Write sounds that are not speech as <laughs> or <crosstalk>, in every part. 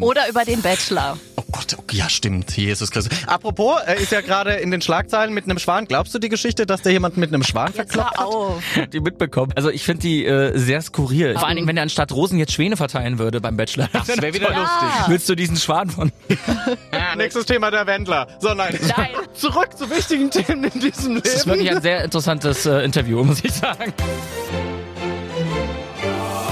Oder über den Bachelor. Oh Gott, oh, ja stimmt, Jesus Christus. Apropos, er ist ja gerade in den Schlagzeilen mit einem Schwan. Glaubst du die Geschichte, dass der jemand mit einem Schwan verkloppt hat? Auf. <laughs> die mitbekommen. Also ich finde die äh, sehr skurril. Vor allen Dingen, wenn er anstatt Rosen jetzt Schwäne verteilen würde beim Bachelor. Das wäre wieder Ja. <laughs> lustig. Willst du diesen Schwan von? <laughs> Nächstes Thema der Wendler. So, nein. Nein. Zurück zu wichtigen Themen in diesem Leben. Das ist wirklich ein sehr interessantes äh, Interview, muss ich sagen.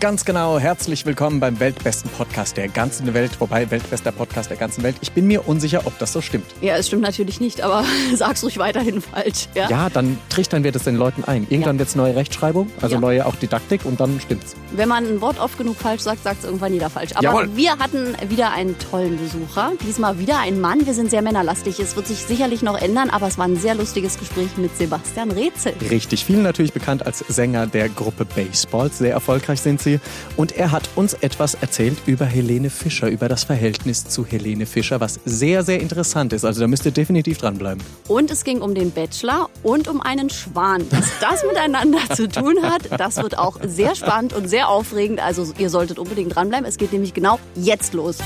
Ganz genau, herzlich willkommen beim weltbesten Podcast der ganzen Welt, wobei weltbester Podcast der ganzen Welt. Ich bin mir unsicher, ob das so stimmt. Ja, es stimmt natürlich nicht, aber <laughs> sag's ruhig weiterhin falsch. Ja? Ja, dann trichtern wir das den Leuten ein. Irgendwann wird's neue Rechtschreibung, also Ja. neue auch Didaktik und dann stimmt's. Wenn man ein Wort oft genug falsch sagt, sagt es irgendwann jeder falsch. Aber Jawohl. wir hatten wieder einen tollen Besucher. Diesmal wieder ein Mann. Wir sind sehr männerlastig. Es wird sich sicherlich noch ändern, aber es war ein sehr lustiges Gespräch mit Sebastian Rätsel. Richtig, vielen natürlich bekannt als Sänger der Gruppe Baseballs. Sehr erfolgreich sind sie. Und er hat uns etwas erzählt über Helene Fischer, über das Verhältnis zu Helene Fischer, was sehr, sehr interessant ist. Also da müsst ihr definitiv dranbleiben. Und es ging um den Bachelor und um einen Schwan. Was das miteinander zu tun hat, das wird auch sehr spannend und sehr aufregend. Also ihr solltet unbedingt dranbleiben. Es geht nämlich genau jetzt los.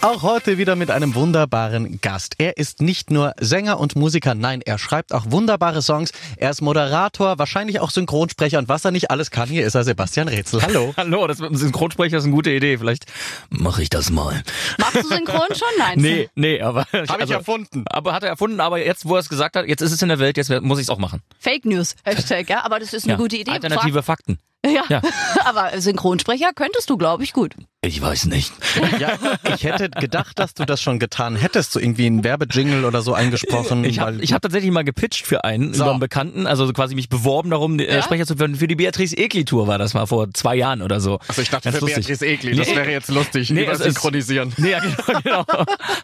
Auch heute wieder mit einem wunderbaren Gast. Er ist nicht nur Sänger und Musiker, nein, er schreibt auch wunderbare Songs. Er ist Moderator, wahrscheinlich auch Synchronsprecher und was er nicht alles kann, hier ist er Sebastian Rätsel. Hallo. <laughs> Hallo, das mit dem Synchronsprecher ist eine gute Idee. Vielleicht mache ich das mal. Machst du Synchron schon? Nein. <laughs> Nee, nee, aber... Habe ich erfunden. Aber hat er erfunden, aber jetzt, wo er es gesagt hat, jetzt ist es in der Welt, jetzt muss ich es auch machen. Fake News, Hashtag, ja. Aber das ist eine Ja. gute Idee. Alternative Fakten. <laughs> Ja. Ja. aber Synchronsprecher könntest du, glaube ich, gut. Ich weiß nicht. Ja, ich hätte gedacht, dass du das schon getan hättest, so irgendwie einen Werbejingle oder so eingesprochen. Ich habe hab tatsächlich mal gepitcht für einen So. über einen Bekannten, also quasi mich beworben darum, äh, Ja? Sprecher zu werden. Für die Beatrice Egli Tour war das mal vor zwei Jahren oder so. also ich dachte für lustig. Beatrice Egli, das Nee. wäre jetzt lustig, Nee, über ist- synchronisieren. Nee, <laughs> ja, genau, genau.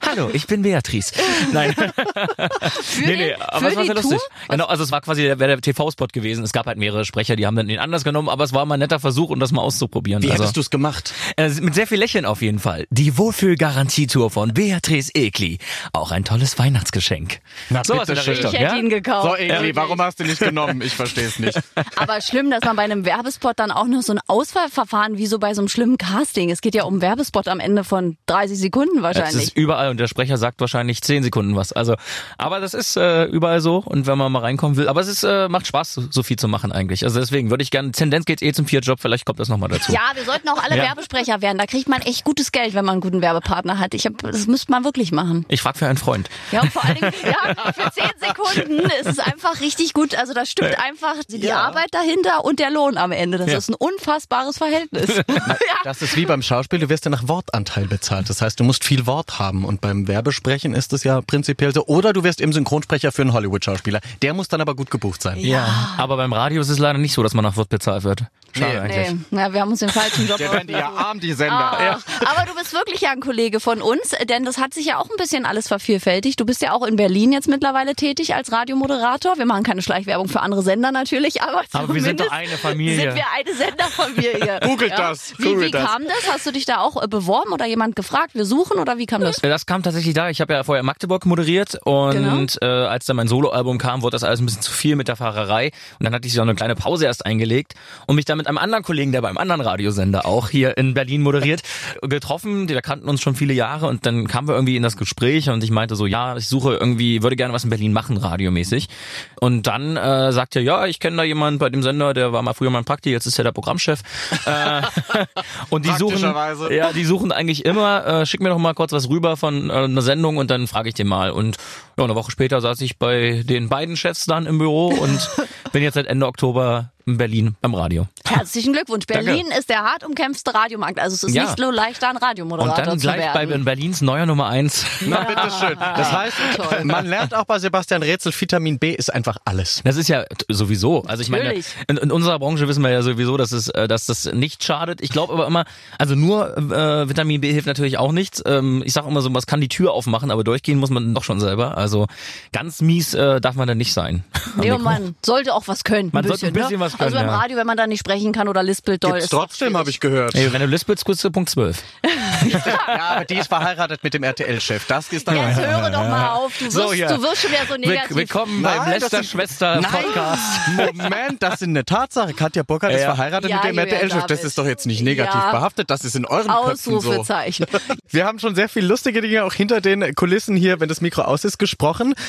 Hallo, ich bin Beatrice. Nein. <laughs> Für nee, nee, aber es war die sehr lustig. Tour? Genau, also es war quasi der, der TV-Spot gewesen. Es gab halt mehrere Sprecher, die haben dann den anders genommen, aber es war mal ein netter Versuch, um das mal auszuprobieren. Wie also, hättest du es gemacht? äh, mit sehr viel Lächeln auf jeden Fall. Die Wohlfühlgarantietour von Beatrice Egli. Auch ein tolles Weihnachtsgeschenk. Na, Sowas in der. Richtung, Ich hätte ja? ihn gekauft. So, Egli, warum hast du nicht genommen? Ich verstehe es nicht. <laughs> Aber schlimm, dass man bei einem Werbespot dann auch noch so ein Auswahlverfahren wie so bei so einem schlimmen Casting. Es geht ja um einen Werbespot am Ende von 30 Sekunden wahrscheinlich. ist überall und der Sprecher sagt wahrscheinlich 10 Sekunden was. Also, aber das ist äh, überall so und wenn man mal reinkommen will, aber es ist äh, macht Spaß, so, so viel zu machen eigentlich. Also deswegen würde ich gerne, Tendenz geht eh zum Vierjob, vielleicht kommt das nochmal dazu. Ja, wir sollten auch alle Ja. Werbesprecher werden. Da kriegt man echt gutes Geld, wenn man einen guten Werbepartner hat. Ich hab, das müsste man wirklich machen. Ich frage für einen Freund. Ja, und vor allen Dingen, ja, für 10 Sekunden ist es einfach richtig gut. Also da stimmt einfach die Ja. Arbeit dahinter und der Lohn am Ende. Das Ja. ist ein unfassbares Verhältnis. <laughs> ja. Das ist wie beim Schauspiel, du wirst ja nach Wortanteil bezahlt. Das heißt, du musst viel Wort haben. Und beim Werbesprechen ist es ja prinzipiell so. Oder du wirst eben Synchronsprecher für einen Hollywood-Schauspieler. Der muss dann aber gut gebucht sein. Ja. Aber beim Radio ist es leider nicht so, dass man nach Wirt bezahlt wird. Schade Nee. eigentlich. Nee, ja, wir haben uns den falschen Job <laughs> Der werden die ja arm, die Sender. Ah, Aber du bist wirklich ja ein Kollege von uns, denn das hat sich ja auch ein bisschen alles vervielfältigt. Du bist ja auch in Berlin jetzt mittlerweile tätig als Radiomoderator. Wir machen keine Schleichwerbung für andere Sender natürlich, aber, Aber wir sind doch eine Familie. Sind wir eine Senderfamilie. <laughs> Googelt das, Wie, googelt wie das. kam das? Hast du dich da auch äh, beworben oder jemand gefragt, wir suchen oder wie kam das? Das kam tatsächlich da. Ich habe ja vorher in Magdeburg moderiert und äh, als dann mein Soloalbum kam, wurde das alles ein bisschen zu viel mit der Fahrerei und dann hatte ich so eine kleine Pause erst eingelegt und mich dann mit einem anderen Kollegen, der beim anderen Radiosender auch hier in Berlin moderiert, getroffen. Wir kannten uns schon viele Jahre und dann kamen wir irgendwie in das Gespräch und ich meinte so, ja, ich suche irgendwie, würde gerne was in Berlin machen, radiomäßig. Und dann äh, sagt er, ja, ich kenne da jemanden bei dem Sender, der war mal früher mein Prakti, jetzt ist er der Programmchef. äh, <laughs> und die suchen, ja, die suchen eigentlich immer, äh, schick mir doch mal kurz was rüber von äh, einer Sendung und dann frage ich den mal. Und ja, eine Woche später saß ich bei den beiden Chefs dann im Büro und <laughs> bin jetzt seit Ende Oktober in Berlin beim Radio. Herzlichen Glückwunsch. Danke. Berlin ist der hart umkämpfte Radiomarkt. Also es ist Ja. nicht so leicht, da ein Und Radiomoderator dann zu gleich bei werden. Berlins neuer Nummer eins. Na, bitteschön. Das heißt, Toll. <laughs> man lernt auch bei Sebastian Rätsel, Vitamin B ist einfach alles. Das ist ja sowieso. Also ich meine, Natürlich. in, in unserer Branche wissen wir ja sowieso, dass es, äh, dass das nicht schadet. Ich glaube aber immer, also nur äh, Vitamin B hilft natürlich auch nichts. Ähm, ich sage immer so, was kann die Tür aufmachen, aber durchgehen muss man doch schon selber. Also ganz mies äh, darf man da nicht sein. <laughs> Nee, und man sollte auch was können. Man ein sollte ein bisschen, bisschen ne? was können, Also beim ja. Radio, wenn man da nicht sprechen kann oder lispelt doll, Gibt's ist trotzdem, habe ich gehört. Ey, wenn du lispelst, kurz zu Punkt 12. <laughs> Ja, aber die ist verheiratet mit dem RTL-Chef. Das ist dann Jetzt höre doch mal auf. Du wirst, So, ja. du wirst schon wieder so negativ. Willkommen Nein, beim Lester-Schwester-Podcast. <laughs> Moment, das ist eine Tatsache. Katja Burkhardt ist Ja. verheiratet Ja, mit dem RTL-Chef. Das ist doch jetzt nicht negativ Ja. behaftet. Das ist in euren Köpfen so. Ausrufezeichen. Wir haben schon sehr viel lustige Dinge auch hinter den Kulissen hier, wenn das Mikro aus ist, gesprochen.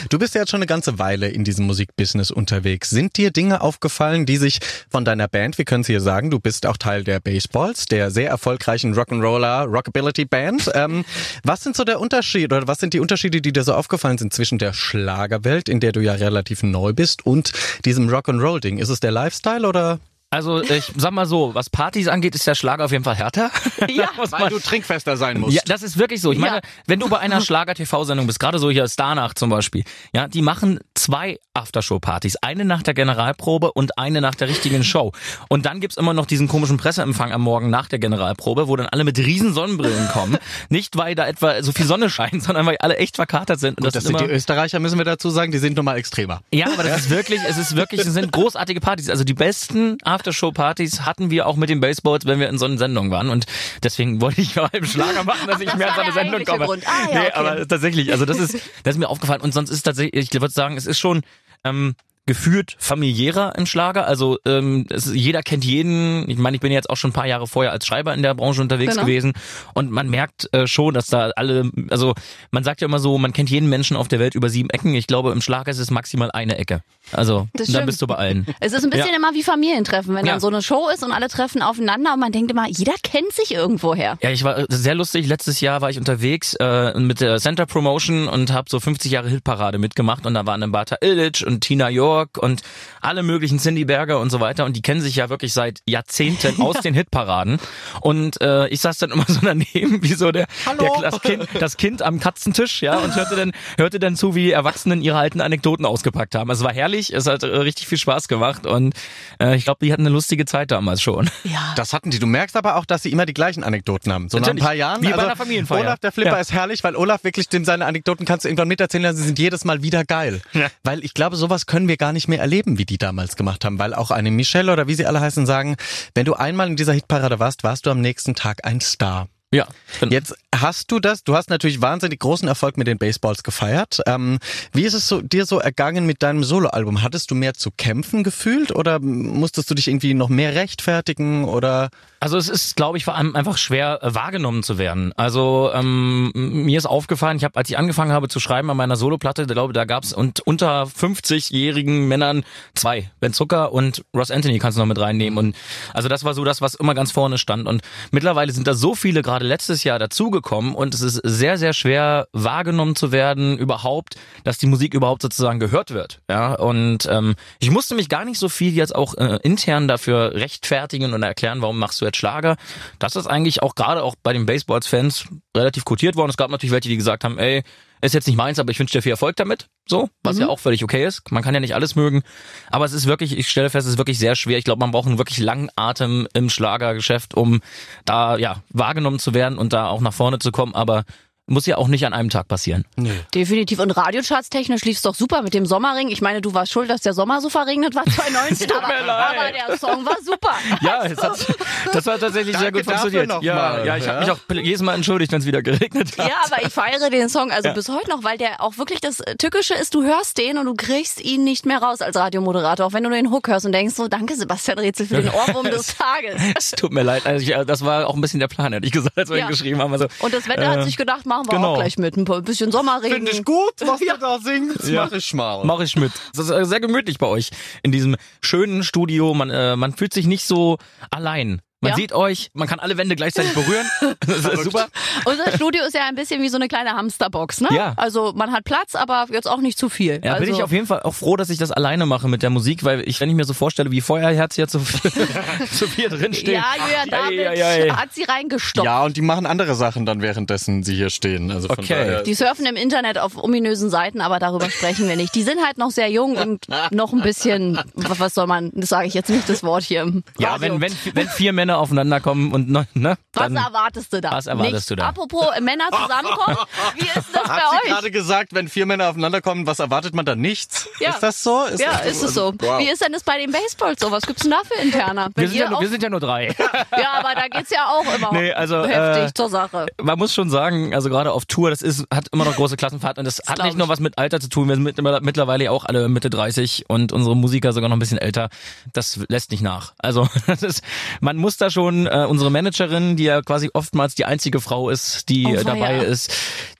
Du bist ja jetzt schon eine ganze Weile in diesem Musikbusiness unterwegs. Sind dir Dinge aufgefallen, die sich von deiner Band, wir können es hier sagen, du bist auch Teil der Baseballs, der sehr erfolgreichen Rock'n'Roller Rockability Band. Ähm, was sind so der Unterschied oder was sind die Unterschiede, die dir so aufgefallen sind zwischen der Schlagerwelt, in der du ja relativ neu bist, und diesem Rock'n'Roll-Ding? Ist es der Lifestyle oder? Also ich sag mal so, was Partys angeht, ist der Schlager auf jeden Fall härter. <laughs> Ja. <laughs> Weil du trinkfester sein musst. Ja, das ist wirklich so. Ich Ja. meine, wenn du bei einer Schlager-TV-Sendung bist, gerade so hier Starnacht zum Beispiel, ja, die machen zwei Aftershow-Partys. Eine nach der Generalprobe und eine nach der richtigen Show. Und dann gibt's immer noch diesen komischen Presseempfang am Morgen nach der Generalprobe, wo dann alle mit riesen Sonnenbrillen kommen. <laughs> Nicht, weil da etwa so viel Sonne scheint, sondern weil alle echt verkatert sind. Und Gut, das ist sind die Österreicher, müssen wir dazu sagen, die sind nochmal extremer. ja, aber das ist wirklich, es ist wirklich, es sind großartige Partys. Also die besten Aftershow-Partys hatten wir auch mit den Baseballs, wenn wir in so einer Sendung waren. Und deswegen wollte ich mal im Schlager machen, dass ich Das mehr in so eine Sendung komme. Grund. Ah, ja, nee, okay. aber tatsächlich, also das ist, das ist mir aufgefallen. Und sonst ist tatsächlich, ich würde sagen, es ist schon, ähm, geführt familiärer im Schlager. Also ähm, es, jeder kennt jeden. Ich meine, ich bin jetzt auch schon ein paar Jahre vorher als Schreiber in der Branche unterwegs Genau. gewesen und man merkt äh, schon, dass da alle, also man sagt ja immer so, man kennt jeden Menschen auf der Welt über sieben Ecken. Ich glaube, im Schlager ist es maximal eine Ecke. Also dann stimmt. bist du bei allen. Es ist ein bisschen Ja. immer wie Familientreffen, wenn Ja. dann so eine Show ist und alle treffen aufeinander und man denkt immer, jeder kennt sich irgendwoher. Ja, ich war äh, sehr lustig. Letztes Jahr war ich unterwegs äh, mit der Center Promotion und habe so 50 Jahre Hitparade mitgemacht und da waren dann Bata Illich und Tina York und alle möglichen Cindy Berger und so weiter und die kennen sich ja wirklich seit Jahrzehnten <laughs> aus den Hitparaden und äh, ich saß dann immer so daneben <laughs> wie so der, der das, kind, das Kind am Katzentisch, ja und hörte dann hörte dann zu, wie die Erwachsenen ihre alten Anekdoten ausgepackt haben. Es war herrlich, es hat äh, richtig viel Spaß gemacht und äh, ich glaube, die hatten eine lustige Zeit damals schon. Ja. Das hatten die. Du merkst aber auch, dass sie immer die gleichen Anekdoten haben. So nach ein paar Jahren. Wie bei einer Familienfeier. Olaf, der Flipper, Ja. ist herrlich, weil Olaf wirklich dem seine Anekdoten kannst du irgendwann miterzählen, sie sind jedes Mal wieder geil. Ja. Weil ich glaube, sowas können wir gar nicht mehr erleben, wie die damals gemacht haben. Weil auch eine Michelle oder wie sie alle heißen sagen, wenn du einmal in dieser Hitparade warst, warst du am nächsten Tag ein Star. Ja. Jetzt hast du das, du hast natürlich wahnsinnig großen Erfolg mit den Baseballs gefeiert. Ähm, wie ist es so, dir so ergangen mit deinem Soloalbum? Hattest du mehr zu kämpfen gefühlt oder musstest du dich irgendwie noch mehr rechtfertigen oder? Also es ist, glaube ich, vor allem einfach schwer äh, wahrgenommen zu werden. Also ähm, mir ist aufgefallen, ich habe, als ich angefangen habe zu schreiben an meiner Soloplatte, glaube da gab's und unter 50-jährigen Männern zwei, Ben Zucker und Ross Anthony kannst du noch mit reinnehmen. Und also das war so das, was immer ganz vorne stand. Und mittlerweile sind da so viele gerade letztes Jahr dazugekommen und es ist sehr, sehr schwer wahrgenommen zu werden überhaupt, dass die Musik überhaupt sozusagen gehört wird. Ja und ähm, ich musste mich gar nicht so viel jetzt auch äh, intern dafür rechtfertigen und erklären, warum machst du jetzt Schlager. Das ist eigentlich auch gerade auch bei den Baseballs-Fans relativ quotiert worden. Es gab natürlich welche, die gesagt haben, ey, ist jetzt nicht meins, aber ich wünsche dir viel Erfolg damit. So, was ja auch völlig okay ist. Man kann ja nicht alles mögen. Aber es ist wirklich, ich stelle fest, es ist wirklich sehr schwer. Ich glaube, man braucht einen wirklich langen Atem im Schlagergeschäft, um da ja wahrgenommen zu werden und da auch nach vorne zu kommen. Aber muss ja auch nicht an einem Tag passieren. Definitiv. Und Radiocharts technisch lief's doch super mit dem Sommerring. Ich meine, du warst schuld, dass der Sommer so verregnet war <laughs> 2019, Tut aber, mir leid. aber der Song war super. Ja, es hat, das hat tatsächlich sehr Danke gut dafür funktioniert. Ja, mal, ja, ich ja. habe mich auch jedes Mal entschuldigt, wenn es wieder geregnet hat. Ja, aber ich feiere den Song also bis heute noch, weil der auch wirklich das Tückische ist, du hörst den und du kriegst ihn nicht mehr raus als Radiomoderator, auch wenn du den Hook hörst und denkst so, danke Sebastian Rätsel für den Ohrwurm des <laughs> Tages. Es tut mir leid. Also ich, äh, das war auch ein bisschen der Plan, hätte ich gesagt, als wir Ja. ihn geschrieben haben. Also, Und das Wetter hat äh, sich gedacht, machen wir genau. auch gleich mit. Ein paar- bisschen Sommerregen. Finde ich gut, was du da singst. Ja. Mach ich mal. Mach ich mit. Das ist äh, sehr gemütlich bei euch in diesem schönen Studio. Man, äh, man fühlt sich nicht so allein. Man Ja. sieht euch, man kann alle Wände gleichzeitig berühren. <laughs> <laughs> Das ist super. Unser Studio ist ja ein bisschen wie so eine kleine Hamsterbox, ne? Ja. Also man hat Platz, aber jetzt auch nicht zu viel. Ja, also, bin ich auf jeden Fall auch froh, dass ich das alleine mache mit der Musik, weil ich, wenn ich mir so vorstelle, wie Feuerherz hier zu, <laughs> zu viel drinsteht. Ja, Julia David Ei, ei, ei. hat sie reingestoppt. Ja, und die machen andere Sachen dann währenddessen sie hier stehen. Also von Okay. daher. Die surfen im Internet auf ominösen Seiten, aber darüber sprechen wir nicht. Die sind halt noch sehr jung und noch ein bisschen, was soll man, das sage ich jetzt nicht das Wort hier im Ja, Radio. wenn, wenn, wenn vier Männer Männer aufeinander kommen und ne, Was dann erwartest du da? Was erwartest Nichts. du da? Apropos äh, Männer zusammenkommen, <laughs> wie ist das Hat bei sie euch? gerade gesagt, wenn vier Männer aufeinander kommen, was erwartet man dann? Nichts? Ja. Ist das so? Ja, das ist es so. Wow. Wie ist denn das bei den Baseballs so? Was gibt's denn da für interner? Wir sind, ja, nur- wir sind ja nur drei. <laughs> ja, aber da geht's ja auch immer Nee, also, heftig äh, zur Sache. man muss schon sagen, also gerade auf Tour, das ist, hat immer noch große Klassenfahrt und das, hat glaub nicht nur was mit Alter zu tun. Wir sind mit, mittlerweile auch alle Mitte 30 und unsere Musiker sogar noch ein bisschen älter. Das lässt nicht nach. Also <laughs> das ist, man muss da schon, äh, unsere Managerin, die ja quasi oftmals die einzige Frau ist, die Oh, äh, dabei weia. ist,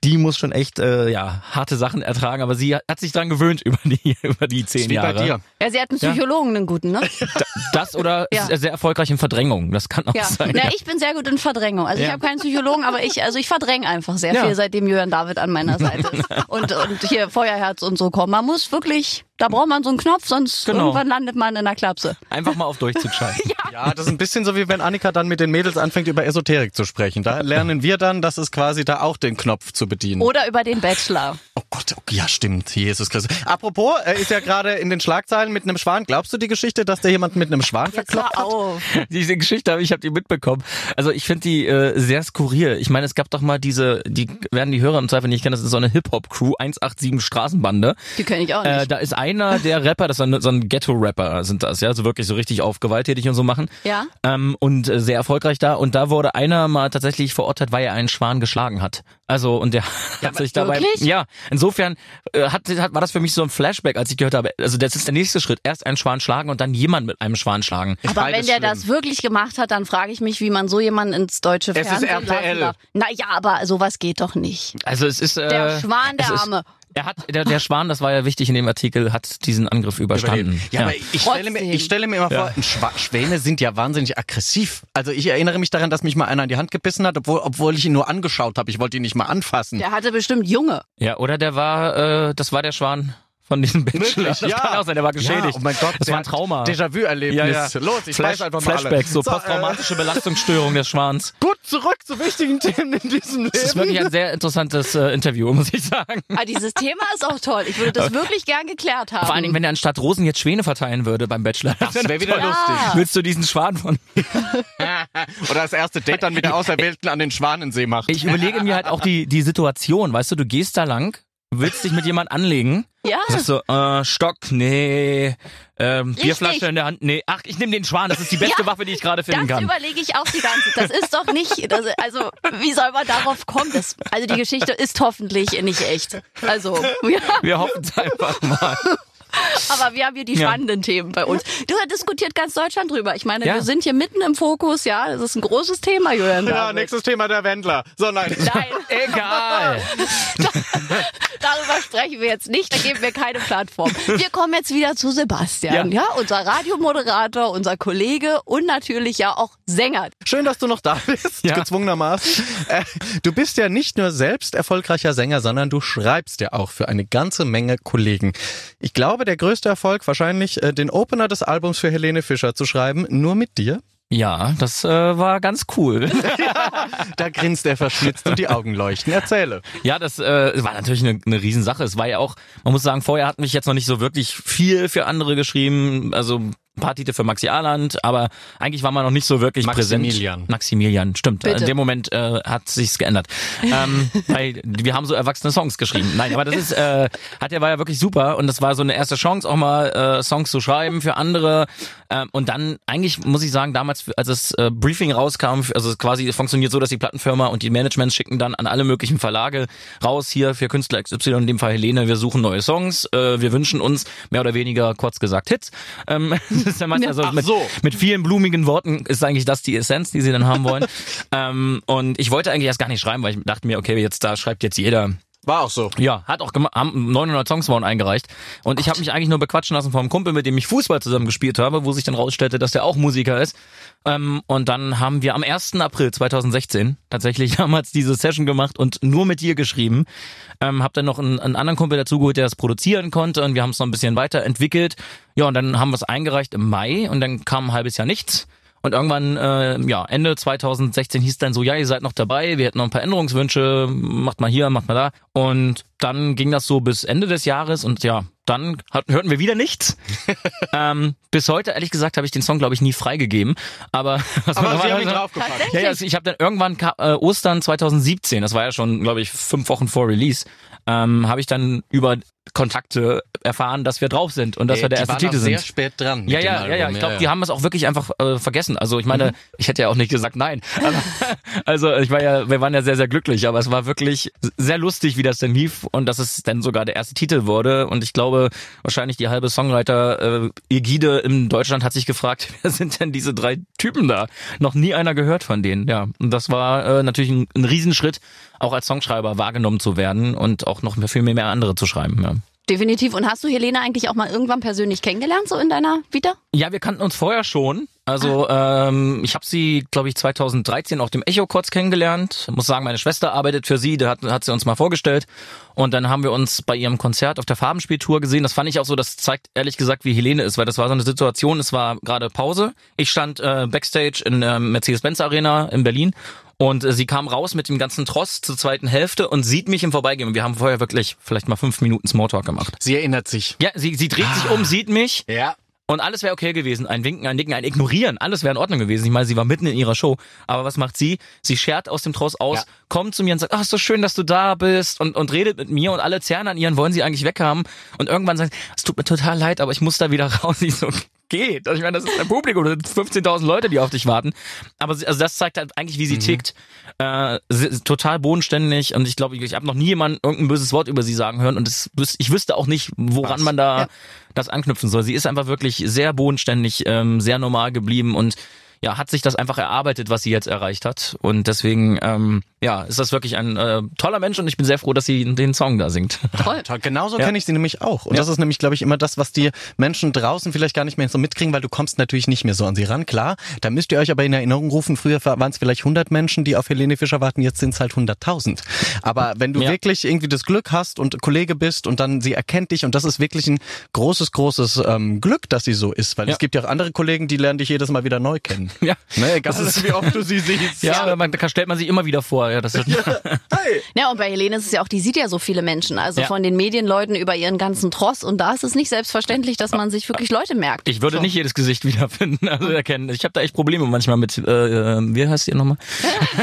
die muss schon echt äh, ja harte Sachen ertragen. Aber sie hat, sich dran gewöhnt über die <laughs> über die zehn Jahre. bei dir. Ja, sie hat einen Psychologen, einen guten, ne? <laughs> Das oder <laughs> Ja. sehr erfolgreich in Verdrängung. Das kann auch Ja. sein. Na, ich bin sehr gut in Verdrängung. Also ich Ja. habe keinen Psychologen, aber ich, also ich verdränge einfach sehr Ja. viel, seitdem Jürgen David an meiner Seite ist. Und, und hier Feuerherz und so kommen. Man muss wirklich, da braucht man so einen Knopf, sonst Genau. irgendwann landet man in der Klapse. Einfach mal auf Durchzug schalten. Ja, das ist ein bisschen so, wie wenn Annika dann mit den Mädels anfängt, über Esoterik zu sprechen. Da lernen wir dann, dass es quasi da auch den Knopf zu bedienen. Oder über den Bachelor. Oh Gott, oh, ja stimmt, Jesus Christus. Apropos, er ist ja gerade in den Schlagzeilen mit einem Schwan. Glaubst du die Geschichte, dass der jemand mit einem Schwan Jetzt verkloppt hat? auf. Diese Geschichte habe ich habe die mitbekommen. Also ich finde die äh, sehr skurril. Ich meine, es gab doch mal diese, die werden die Hörer im Zweifel nicht kennen, das ist so eine Hip-Hop-Crew, 187 Straßenbande. Die kenne ich auch nicht. Äh, da ist einer der Rapper, das ist ein, so ein Ghetto-Rapper sind das, ja, so wirklich so richtig auf gewalttätig und so machen. Ja? Ähm, und äh, sehr erfolgreich da. Und da wurde einer mal tatsächlich verurteilt, weil er einen Schwan geschlagen hat. Also und der hat sich dabei. wirklich? Ja, insofern äh, hat, hat, war das für mich so ein Flashback, als ich gehört habe. Also das ist der nächste Schritt. Erst einen Schwan schlagen und dann jemand mit einem Schwan schlagen. Aber beides wenn der schlimm. das wirklich gemacht hat, dann frage ich mich, wie man so jemanden ins deutsche Es ist Fernsehen RTL. lassen darf. Naja, aber sowas geht doch nicht. Also es ist äh, Der Schwan, der es ist- Arme. Er hat der, der Schwan, das war ja wichtig in dem Artikel, hat diesen Angriff überstanden. Ja, aber ich stelle, mir, ich stelle mir immer vor, ein Schwa Schwäne sind ja wahnsinnig aggressiv. Also ich erinnere mich daran, dass mich mal einer in die Hand gebissen hat, obwohl, obwohl ich ihn nur angeschaut habe. Ich wollte ihn nicht mal anfassen. Der hatte bestimmt Junge. ja, oder der war, äh, das war der Schwan von diesem Bachelor. Wirklich? Das Ja. kann auch sein, der war geschädigt. Ja, oh mein Gott, das war ein Trauma. Déjà-vu-Erlebnis. Los, ich Flash, weiß einfach mal Flashback, alle. so, äh, posttraumatische Belastungsstörung des Schwans. <laughs> gut, zurück zu wichtigen Themen in diesem Leben. Das ist wirklich ein sehr interessantes äh, Interview, muss ich sagen. Aber dieses Thema ist auch toll. Ich würde das wirklich gern geklärt haben. Vor allen Dingen, wenn er anstatt Rosen jetzt Schwäne verteilen würde beim Bachelor. das wäre wieder Ja. lustig. Willst du diesen Schwan von <laughs> Oder das erste Date dann mit der Auserwählten an den Schwanensee macht. Ich überlege mir halt auch die, die Situation, weißt du, du gehst da lang, willst dich mit jemand anlegen, Ja. sagst so, äh, Stock, nee, ähm, Richtig. Bierflasche in der Hand, nee, ach, ich nehme den Schwan, das ist die beste Ja, Waffe, die ich gerade Das finden kann. überlege ich auch die ganze Zeit. Das ist doch nicht, das, also wie soll man darauf kommen? Das, also die Geschichte ist hoffentlich nicht echt. Also, ja, Wir hoffen es einfach mal. <laughs> aber wir haben hier die Ja. spannenden Themen bei uns. Du da diskutiert ganz Deutschland drüber. Ich meine, Ja. wir sind hier mitten im Fokus, ja. Das ist ein großes Thema, Julian. Ja, David. nächstes Thema der Wendler. So, nein. Nein, <laughs> Egal. <laughs> darüber sprechen wir jetzt nicht. Da geben wir keine Plattform. Wir kommen jetzt wieder zu Sebastian, ja, Ja. unser Radiomoderator, unser Kollege und natürlich ja auch Sänger. Schön, dass du noch da bist, Ja. gezwungenermaßen. Äh, du bist ja nicht nur selbst erfolgreicher Sänger, sondern du schreibst ja auch für eine ganze Menge Kollegen. Ich glaube, der größte Erfolg wahrscheinlich, äh, den Opener des Albums für Helene Fischer zu schreiben, nur mit dir. Ja, das äh, war ganz cool. <laughs> Da grinst er verschmitzt und die Augen leuchten. Erzähle. Ja, das äh, war natürlich eine, eine Riesensache. Es war ja auch, man muss sagen, vorher hat mich jetzt noch nicht so wirklich viel für andere geschrieben. Also ein paar Titel für Maxi Arland, aber eigentlich war man noch nicht so wirklich Maximilian. präsent. Maximilian, stimmt. Bitte. In dem Moment äh, hat sich's geändert. <laughs> ähm, weil wir haben so erwachsene Songs geschrieben. Nein, aber das ist, äh, hat ja war ja wirklich super und das war so eine erste Chance, auch mal äh, Songs zu schreiben für andere. Ähm, und dann eigentlich muss ich sagen, damals, als das äh, Briefing rauskam, also es quasi es funktioniert so, dass die Plattenfirma und die Managements schicken dann an alle möglichen Verlage raus hier für Künstler XY, in dem Fall Helene, wir suchen neue Songs, äh, wir wünschen uns mehr oder weniger kurz gesagt Hits. Ähm, ist ja meist, also Ach mit, so. mit vielen blumigen Worten ist eigentlich das die Essenz, die sie dann haben wollen. <laughs> ähm, und ich wollte eigentlich erst gar nicht schreiben, weil ich dachte mir, okay, jetzt da schreibt jetzt jeder War auch so. ja, hat auch gemacht, haben 900 Songs wurden eingereicht. Und ich habe mich eigentlich nur bequatschen lassen vom Kumpel, mit dem ich Fußball zusammen gespielt habe, wo sich dann rausstellte, dass der auch Musiker ist. Ähm, und dann haben wir am 1. April 2016 tatsächlich <laughs> damals diese Session gemacht und nur mit dir geschrieben. Ähm, hab dann noch einen, einen anderen Kumpel dazugeholt, der das produzieren konnte und wir haben es noch ein bisschen weiterentwickelt. Ja, und dann haben wir es eingereicht im Mai und dann kam ein halbes Jahr nichts. Und irgendwann, äh, ja, Ende 2016 hieß dann so, ja, ihr seid noch dabei, wir hätten noch ein paar Änderungswünsche, macht mal hier, macht mal da. Und dann ging das so bis Ende des Jahres und ja, dann hörten wir wieder nichts. <laughs> ähm, bis heute, ehrlich gesagt, habe ich den Song, glaube ich, nie freigegeben. Aber, <laughs> was Aber Sie haben ihn draufgepackt. ja, ja, also ich habe dann irgendwann äh, Ostern 2017, das war ja schon, glaube ich, fünf Wochen vor Release, ähm, habe ich dann über Kontakte erfahren, dass wir drauf sind und dass wir der erste Titel auch sehr sind. spät dran. Ja, ja, ja, ja. Ich glaube, die haben es auch wirklich einfach äh, vergessen. Also ich meine, ich hätte ja auch nicht gesagt nein. <laughs> Also ich war ja, wir waren ja sehr, sehr glücklich, aber es war wirklich sehr lustig, wie das denn lief und dass es dann sogar der erste Titel wurde. Und ich glaube, wahrscheinlich die halbe Songwriter äh, in Deutschland hat sich gefragt, <laughs> wer sind denn diese drei Typen da? Noch nie einer gehört von denen. Ja, und das war äh, natürlich ein, ein Riesenschritt, auch als Songschreiber wahrgenommen zu werden und auch noch viel mehr, mehr andere zu schreiben. Ja. Definitiv. Und hast du Helene eigentlich auch mal irgendwann persönlich kennengelernt, so in deiner Vita? Ja, wir kannten uns vorher schon. Also ähm, ich habe sie, glaube ich, 2013 auf dem Echo kurz kennengelernt. Muss sagen, meine Schwester arbeitet für sie, da hat, hat sie uns mal vorgestellt. Und dann haben wir uns bei ihrem Konzert auf der Farbenspieltour gesehen. Das fand ich auch so, das zeigt ehrlich gesagt, wie Helene ist, weil das war so eine Situation, es war gerade Pause. Ich stand äh, Backstage in der Mercedes-Benz Arena in Berlin und äh, sie kam raus mit dem ganzen Tross zur zweiten Hälfte und sieht mich im Vorbeigehen. Wir haben vorher wirklich vielleicht mal fünf Minuten Smalltalk gemacht. Sie erinnert sich. Ja, sie, sie dreht sich um, sieht mich Ja. Und alles wäre okay gewesen. Ein Winken, ein Nicken, ein Ignorieren, alles wäre in Ordnung gewesen. Ich meine, sie war mitten in ihrer Show. Aber was macht sie? Sie schert aus dem Tross aus, Ja. kommt zu mir und sagt, ach, ist so schön, dass du da bist und, und redet mit mir und alle zerren an ihren, wollen sie eigentlich weghaben. Und irgendwann sagt, es tut mir total leid, aber ich muss da wieder <laughs> raus. Ich so, geht. Also ich meine, das ist ein Publikum, das sind 15.000 Leute, die auf dich warten. Aber sie, also das zeigt halt eigentlich, wie sie tickt. Äh, sie, total bodenständig und ich glaube, ich, ich habe noch nie jemanden irgendein böses Wort über sie sagen hören und das, ich wüsste auch nicht, woran Was? man da Ja. das anknüpfen soll. Sie ist einfach wirklich sehr bodenständig, ähm, sehr normal geblieben und ja, hat sich das einfach erarbeitet, was sie jetzt erreicht hat. Und deswegen, ähm, ja, ist das wirklich ein äh, toller Mensch und ich bin sehr froh, dass sie den Song da singt. Toll. Toll, genauso Ja. kenne ich sie nämlich auch. Und Ja. das ist nämlich, glaube ich, immer das, was die Menschen draußen vielleicht gar nicht mehr so mitkriegen, weil du kommst natürlich nicht mehr so an sie ran. Klar, da müsst ihr euch aber in Erinnerung rufen, früher waren es vielleicht 100 Menschen, die auf Helene Fischer warten, jetzt sind es halt 100.000. Aber wenn du Ja. wirklich irgendwie das Glück hast und Kollege bist und dann sie erkennt dich und das ist wirklich ein großes, großes ähm, Glück, dass sie so ist, weil Ja. es gibt ja auch andere Kollegen, die lernen dich jedes Mal wieder neu kennen. ja. Ne, egal, wie oft du sie <laughs> siehst. Ja, man, da stellt man sich immer wieder vor. Ja, das ist, <laughs> Ja, und bei Helene ist es ja auch, die sieht ja so viele Menschen, also Ja. von den Medienleuten über ihren ganzen Tross. Und da ist es nicht selbstverständlich, dass man sich wirklich Leute merkt. ich würde so. nicht jedes Gesicht wiederfinden, <laughs> also erkennen. Ich habe da echt Probleme manchmal mit, äh, äh, wie heißt ihr nochmal?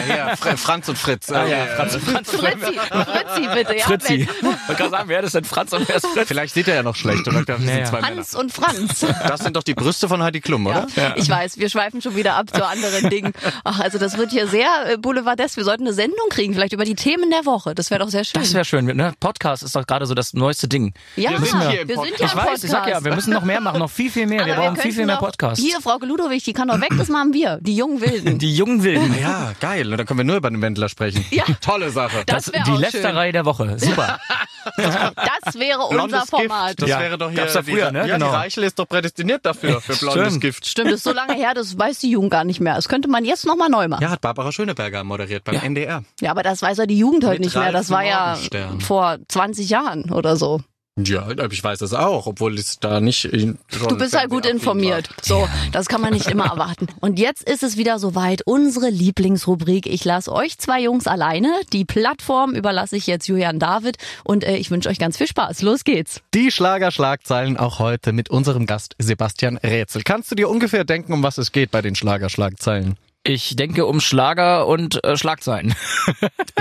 Ja, Fr- Franz und Fritz. Ah, ja, Franz, Franz, Fritzi, Fritzi bitte. Ja, Fritzi. wollte gerade sagen, wer ist denn Franz und wer ist Fritz? Vielleicht sieht er ja noch schlecht, oder? Das sind Naja. zwei Männer. Hans und Franz. Das sind doch die Brüste von Heidi Klum, oder? Ja, Ich weiß, wir schweifen schon wieder ab zu anderen Dingen. Ach, also das wird hier sehr äh, boulevardesk. Wir sollten eine Sendung kriegen, vielleicht über die Themen der Woche. Das wäre doch sehr schön. Das wäre schön. Ne? Podcast ist doch gerade so das neueste Ding. ja, Wir sind hier im wir sind ja Ich im weiß, Podcast. ich sag ja, wir müssen noch mehr machen, noch viel, viel mehr. Wir Aber brauchen viel, könnten viel mehr Podcasts. Hier, Frau Ludowig, die kann doch weg, das machen wir. Die jungen Wilden. <laughs> Die jungen Wilden. Ja, geil. Und dann können wir nur über den Wendler sprechen. <laughs> Ja. Tolle Sache. Das wäre die auch Lästerei der Woche. Super. <laughs> Das wäre unser Blondes Format. Gift, das Ja, wäre doch hier. gab's ja früher, die, ne? Ja, Genau. die Reichel ist doch prädestiniert dafür, für blondes Stimmt. Gift. Stimmt, das ist so lange her, das weiß die Jugend gar nicht mehr. Das könnte man jetzt nochmal neu machen. Ja, hat Barbara Schöneberger moderiert beim NDR. Ja, aber das weiß ja die Jugend heute Mit nicht mehr. Das war ja vor 20 Jahren oder so. Ja, ich weiß das auch, obwohl es da nicht. Du bist halt gut informiert. So, das kann man nicht immer <laughs> erwarten. Und jetzt ist es wieder soweit. Unsere Lieblingsrubrik. Ich lasse euch zwei Jungs alleine. Die Plattform überlasse ich jetzt Julian David. Und äh, ich wünsche euch ganz viel Spaß. Los geht's. Die Schlagerschlagzeilen auch heute mit unserem Gast Sebastian Rätsel. Kannst du dir ungefähr denken, um was es geht bei den Schlagerschlagzeilen? Ich denke um Schlager und äh, Schlagzeilen. <laughs>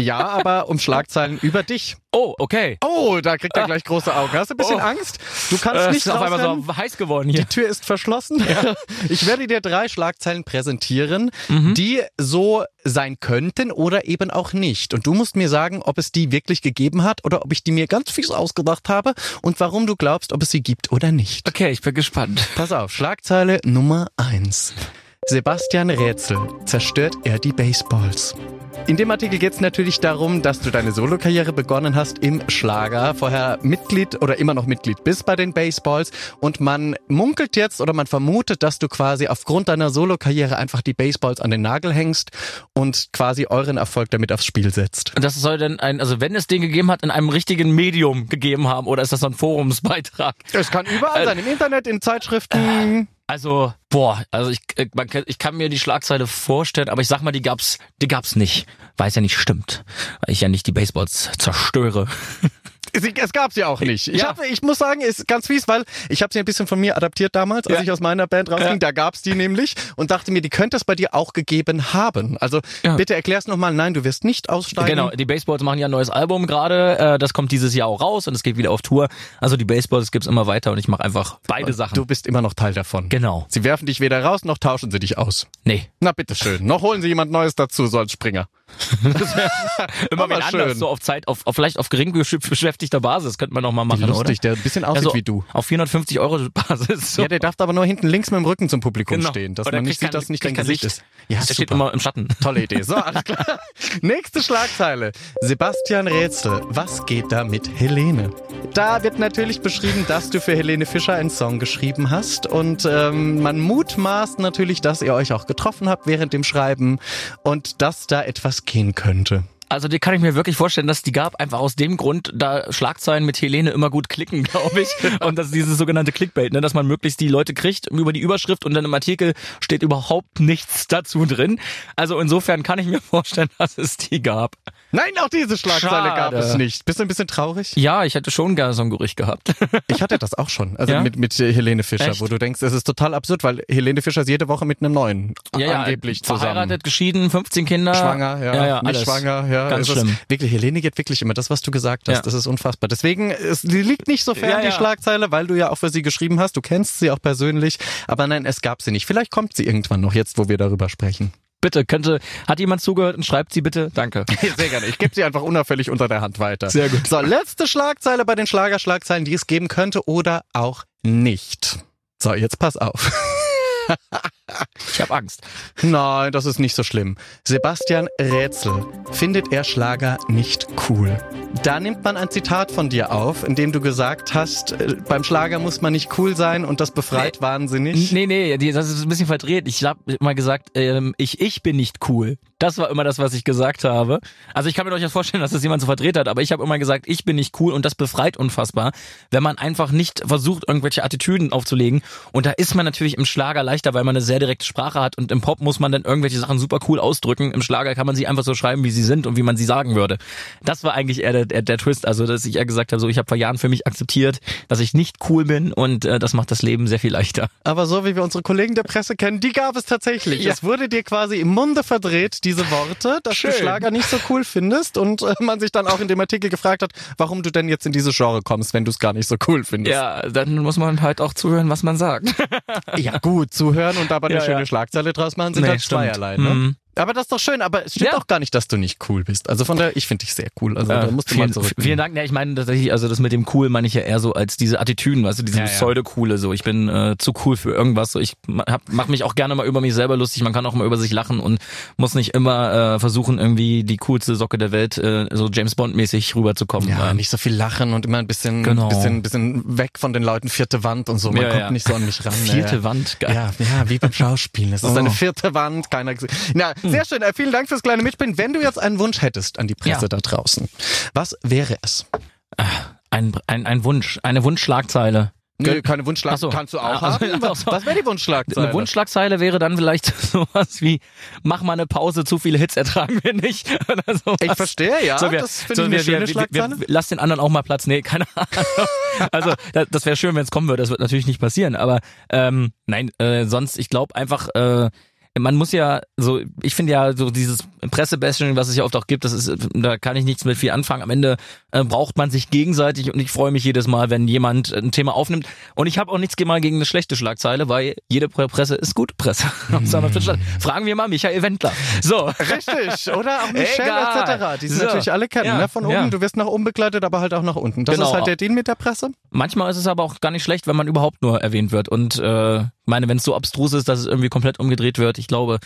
Ja, aber um Schlagzeilen über dich. Oh, okay. Oh, da kriegt er gleich große Augen. Hast du ein bisschen Oh. Angst? Du kannst Äh, nicht ist auf einmal so heiß geworden hier. Die Tür ist verschlossen. <laughs> Ich werde dir drei Schlagzeilen präsentieren, Mhm. die so sein könnten oder eben auch nicht. Und du musst mir sagen, ob es die wirklich gegeben hat oder ob ich die mir ganz fies ausgedacht habe und warum du glaubst, ob es sie gibt oder nicht. Okay, ich bin gespannt. Pass auf, Schlagzeile Nummer eins. Sebastian Rätsel zerstört er die Baseballs. In dem Artikel geht es natürlich darum, dass du deine Solokarriere begonnen hast im Schlager, vorher Mitglied oder immer noch Mitglied bist bei den Baseballs und man munkelt jetzt oder man vermutet, dass du quasi aufgrund deiner Solokarriere einfach die Baseballs an den Nagel hängst und quasi euren Erfolg damit aufs Spiel setzt. Und das soll denn ein, also wenn es den gegeben hat, in einem richtigen Medium gegeben haben oder ist das so ein Forumsbeitrag? Es kann überall sein, im Internet, in Zeitschriften. Also, boah, also ich, äh, man, ich kann mir die Schlagzeile vorstellen, aber ich sag mal, die gab's, die gab's nicht. Weil es ja nicht stimmt. Weil ich ja nicht die Baseballs zerstöre. <laughs> es gab sie auch nicht. Ich, hab, ich muss sagen, ist ganz fies, weil ich habe sie ein bisschen von mir adaptiert damals, als Ja. ich aus meiner Band rausging. Ja. Da gab's die nämlich und dachte mir, die könnte es bei dir auch gegeben haben. Also Ja. bitte erklär's nochmal. Nein, du wirst nicht aussteigen. Genau, die Baseballs machen ja ein neues Album gerade. Äh, das kommt dieses Jahr auch raus und es geht wieder auf Tour. Also die Baseballs gibt's immer weiter und ich mache einfach beide Sachen. Du bist immer noch Teil davon. Genau. Sie werfen dich weder raus, noch tauschen sie dich aus. Nee. Na bitteschön. Noch holen sie jemand Neues dazu, so als Springer. <laughs> Immer wen anders, so auf Zeit, auf, auf vielleicht auf gering besch- beschäftigter Basis könnte man noch mal machen, Lustig, oder? der ein bisschen aussieht Also wie du. Auf 450 Euro Basis. So. Ja, der darf aber nur hinten links mit dem Rücken zum Publikum Genau. stehen, dass Oder man nicht sieht, dass nicht dein Gesicht ist. Ja, der steht super. immer im Schatten. Tolle Idee. So, alles klar. <laughs> Nächste Schlagzeile. Sebastian Rätsel. Was geht da mit Helene? Da wird natürlich beschrieben, dass du für Helene Fischer einen Song geschrieben hast. Und ähm, man mutmaßt natürlich, dass ihr euch auch getroffen habt während dem Schreiben und dass da etwas gehen könnte. Also die kann ich mir wirklich vorstellen, dass die gab einfach aus dem Grund, da Schlagzeilen mit Helene immer gut klicken, <laughs> glaube ich. Und das ist dieses sogenannte Clickbait, ne, dass man möglichst die Leute kriegt über die Überschrift und dann im Artikel steht überhaupt nichts dazu drin. Also insofern kann ich mir <laughs> vorstellen, dass es die gab. Nein, auch diese Schlagzeile gab Schade. es nicht. Bist du ein bisschen traurig? Ja, ich hätte schon gerne so ein Gerücht gehabt. <laughs> Ich hatte das auch schon. Also Ja? mit, mit Helene Fischer, Echt? wo du denkst, es ist total absurd, weil Helene Fischer ist jede Woche mit einem neuen angeblich zusammen. Verheiratet, geschieden, 15 Kinder. Schwanger, ja, ja, ja nicht alles. schwanger, ja. Ganz es ist schlimm. Wirklich, Helene geht wirklich immer das, was du gesagt hast. Ja. Das ist unfassbar. Deswegen, es liegt nicht so fern, Ja, die ja. Schlagzeile, weil du ja auch für sie geschrieben hast. Du kennst sie auch persönlich. Aber nein, es gab sie nicht. Vielleicht kommt sie irgendwann noch, jetzt, wo wir darüber sprechen. Bitte, könnte, hat jemand zugehört und schreibt sie bitte? Danke. <laughs> Sehr gerne. Ich gebe sie einfach unauffällig unter der Hand weiter. Sehr gut. So, letzte Schlagzeile bei den Schlagerschlagzeilen, die es geben könnte oder auch nicht. So, jetzt pass auf. <laughs> Ich habe Angst. Nein, das ist nicht so schlimm. Sebastian Rätsel findet er Schlager nicht cool. Da nimmt man ein Zitat von dir auf, in dem du gesagt hast, äh, beim Schlager muss man nicht cool sein und das befreit wahnsinnig. Nee, nee, das ist ein bisschen verdreht. Ich habe immer gesagt, ähm, ich, ich bin nicht cool. Das war immer das, was ich gesagt habe. Also ich kann mir durchaus vorstellen, dass das jemand so verdreht hat, aber ich habe immer gesagt, ich bin nicht cool und das befreit unfassbar, wenn man einfach nicht versucht, irgendwelche Attitüden aufzulegen. Und da ist man natürlich im Schlager leichter, weil man eine sehr direkte Sprache hat und im Pop muss man dann irgendwelche Sachen super cool ausdrücken. Im Schlager kann man sie einfach so schreiben, wie sie sind und wie man sie sagen würde. Das war eigentlich eher der, der, der Twist, also dass ich eher gesagt habe, so ich habe vor Jahren für mich akzeptiert, dass ich nicht cool bin und äh, das macht das Leben sehr viel leichter. Aber so wie wir unsere Kollegen der Presse kennen, die gab es tatsächlich. Ja. Es wurde dir quasi im Munde verdreht, diese Worte, dass Schön. du Schlager nicht so cool findest und äh, man sich dann auch in dem Artikel gefragt hat, warum du denn jetzt in diese Genre kommst, wenn du es gar nicht so cool findest. Ja, dann muss man halt auch zuhören, was man sagt. Ja, gut, zuhören und dabei eine Ja, schöne ja. Schlagzeile draus machen, sind Nee, halt zweierlei. Ne? Mhm. Aber das ist doch schön, aber es stimmt Ja. auch gar nicht, dass du nicht cool bist. Also von daher, ich finde dich sehr cool. Also da musst du vielen, mal zurück. vielen Dank. Ja, ich meine tatsächlich, also das mit dem cool meine ich ja eher so als diese Attitüden, weißt du, diese Ja, ja. Pseudo-Coole, so ich bin äh, zu cool für irgendwas, so ich hab, mach mich auch gerne mal über mich selber lustig, man kann auch mal über sich lachen und muss nicht immer äh, versuchen, irgendwie die coolste Socke der Welt äh, so James Bond-mäßig rüberzukommen. Ja, Ähm, nicht so viel lachen und immer ein bisschen, Genau. bisschen, bisschen weg von den Leuten, vierte Wand und so. Man Ja, kommt ja. nicht so an mich ran. <laughs> Vierte ja. Wand, geil. Ja, ja, wie beim Schauspielen. Es ist Oh. eine vierte Wand, keiner gesehen. Na, sehr schön. Äh, vielen Dank fürs kleine Mitspielen. Wenn du jetzt einen Wunsch hättest an die Presse Ja. da draußen, was wäre es? Ein, ein, ein Wunsch, eine Wunschschlagzeile. Nö, keine Wunschschlagzeile. So. Kannst du auch also- haben. Was, was wäre die Wunschschlagzeile? Eine Wunschschlagzeile wäre dann vielleicht <laughs> sowas wie, mach mal eine Pause, zu viele Hits ertragen wir nicht. <laughs> Oder sowas. Ich verstehe, ja. So, wir, das finde so, ich eine wir, schöne wir, wir, Schlagzeile. wir, lass den anderen auch mal Platz. Nee, keine <laughs> Ahnung. Also das, das wäre schön, wenn es kommen würde. Das wird natürlich nicht passieren. Aber ähm, nein, äh, sonst, ich glaube einfach, äh, man muss ja so, ich finde ja so dieses Pressebashing, was es ja oft auch gibt, das ist, da kann ich nichts mit viel anfangen. Am Ende äh, braucht man sich gegenseitig und ich freue mich jedes Mal, wenn jemand ein Thema aufnimmt. Und ich habe auch nichts mal gegen eine schlechte Schlagzeile, weil jede Presse ist gute Presse. <laughs> Fragen wir mal Michael Wendler. So. Richtig, oder auch Michelle Egal. etc. Die sie So. natürlich alle kennen, Ja, ne? Von oben, ja. du wirst nach oben begleitet, aber halt auch nach unten. Das Genau. ist halt der Deal mit der Presse. Manchmal ist es aber auch gar nicht schlecht, wenn man überhaupt nur erwähnt wird. Und äh, meine, wenn es so abstrus ist, dass es irgendwie komplett umgedreht wird, ich glaube,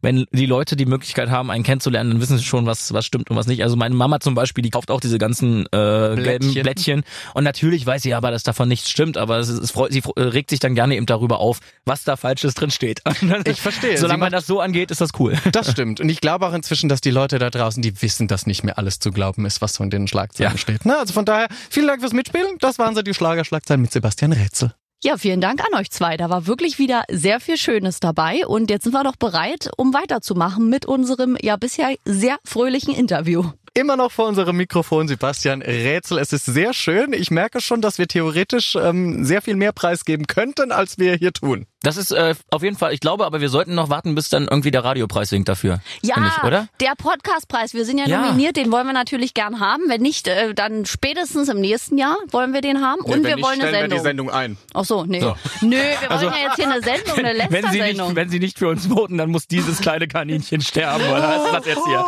wenn die Leute die Möglichkeit haben, einen kennenzulernen, dann wissen sie schon, was, was stimmt und was nicht. Also meine Mama zum Beispiel, die kauft auch diese ganzen äh, gelben Blättchen. Und natürlich weiß sie aber, dass davon nichts stimmt, aber es es freut, sie äh, regt sich dann gerne eben darüber auf, was da Falsches drin steht. <laughs> Ich verstehe. Sie Solange man das so angeht, ist das cool. Das stimmt. Und ich glaube auch inzwischen, dass die Leute da draußen, die wissen, dass nicht mehr alles zu glauben ist, was so in den Schlagzeilen Ja. steht. Na, also von daher, vielen Dank fürs Mitspielen. Das waren so die Schlagerschlagzeilen mit Sebastian Rätsel. Ja, vielen Dank an euch zwei. Da war wirklich wieder sehr viel Schönes dabei. Und jetzt sind wir doch bereit, um weiterzumachen mit unserem ja bisher sehr fröhlichen Interview. immer noch vor unserem Mikrofon. Sebastian Rätsel, es ist sehr schön. Ich merke schon, dass wir theoretisch ähm, sehr viel mehr preisgeben könnten, als wir hier tun. Das ist äh, auf jeden Fall, ich glaube, aber wir sollten noch warten, bis dann irgendwie der Radiopreis winkt dafür. Ja, ich, oder? der Podcastpreis, wir sind ja, Ja. nominiert, den wollen wir natürlich gern haben. Wenn nicht, äh, dann spätestens im nächsten Jahr wollen wir den haben. Und wir wollen eine Sendung. Sendung ein. Ach so, nee. Nö, wir wollen ja jetzt hier eine Sendung, eine Also, <laughs> wenn, Sie nicht, Lester-Sendung. wenn Sie nicht für uns voten, dann muss dieses kleine Kaninchen sterben, oder? Was ist das jetzt hier?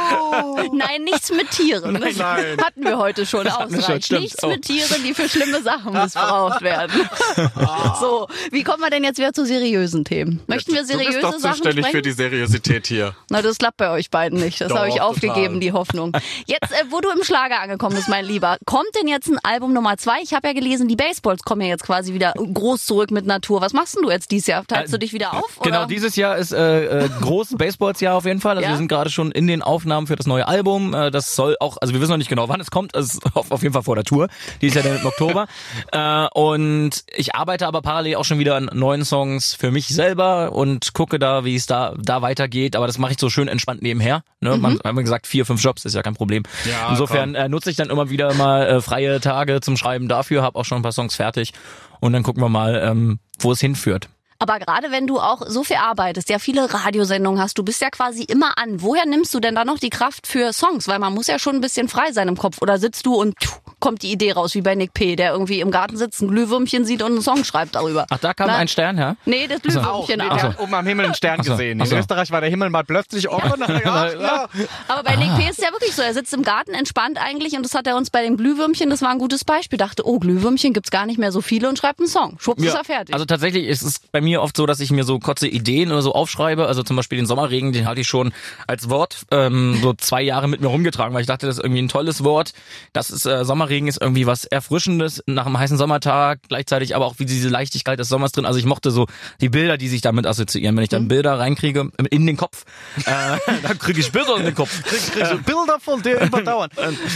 Nein, nichts mit Tieren. Nein, nein. Hatten wir heute schon wir schon, ausreichend. stimmt. nichts Oh. mit Tieren, die für schlimme Sachen missbraucht werden. <laughs> so, wie kommen wir denn jetzt wieder zu seriösen Themen? Möchten wir seriöse Sachen sprechen? Seriosität hier. Na, das klappt bei euch beiden nicht. Das Doch, habe ich total. aufgegeben, die Hoffnung. Jetzt, äh, wo du im Schlager angekommen bist, mein Lieber, kommt denn jetzt ein Album Nummer zwei? Ich habe ja gelesen, die Baseballs kommen ja jetzt quasi wieder groß zurück mit Natur. Was machst denn du jetzt dieses Jahr? Teilst du dich wieder auf? Genau, oder? dieses Jahr ist äh, äh, groß Baseballs-Jahr auf jeden Fall. Also Ja? wir sind gerade schon in den Aufnahmen für das neue Album. Äh, das soll auch, also wir wissen noch nicht genau, wann es kommt. Es ist auf, auf jeden Fall vor der Tour. Die ist ja dann im Oktober. <laughs> Äh, und ich arbeite aber parallel auch schon wieder an neuen Songs für mich selber und gucke da, wie es da, da weitergeht. Aber das mache ich so schön entspannt nebenher. Ne? Man hat gesagt, vier, fünf Jobs ist ja kein Problem. Ja, Insofern äh, nutze ich dann immer wieder mal äh, freie Tage zum Schreiben dafür, habe auch schon ein paar Songs fertig. Und dann gucken wir mal, ähm, wo es hinführt. Aber gerade wenn du auch so viel arbeitest, ja viele Radiosendungen hast, du bist ja quasi immer an. Woher nimmst du denn da noch die Kraft für Songs? Weil man muss ja schon ein bisschen frei sein im Kopf. Oder sitzt du und pff, kommt die Idee raus, wie bei Nick P., der irgendwie im Garten sitzt, ein Glühwürmchen sieht und einen Song schreibt darüber. Ach, da kam Na, ein Stern, ja? Nee, das Glühwürmchen Nee, auch. der hat oben am Himmel einen Stern so. gesehen. Ach In so. Österreich war der Himmel mal plötzlich offen. <laughs> Ja, ja. Aber bei Nick P. ist es ja wirklich so. Er sitzt im Garten entspannt eigentlich und das hat er uns bei den Glühwürmchen, das war ein gutes Beispiel. Dachte, oh, Glühwürmchen gibt's gar nicht mehr so viele und schreibt einen Song. Schwupps ist er fertig. Also tatsächlich ist es bei mir oft so, dass ich mir so kurze Ideen oder so aufschreibe. Also zum Beispiel den Sommerregen, den hatte ich schon als Wort ähm, so zwei Jahre mit mir rumgetragen, weil ich dachte, das ist irgendwie ein tolles Wort. Das ist äh, Sommerregen ist irgendwie was Erfrischendes nach einem heißen Sommertag, gleichzeitig aber auch wie diese Leichtigkeit des Sommers drin. Also ich mochte so die Bilder, die sich damit assoziieren. Wenn ich Mhm. dann Bilder reinkriege in den Kopf, äh, <laughs> dann kriege ich Bilder in den Kopf. Kriegst du Bilder von dir <laughs> überdauern.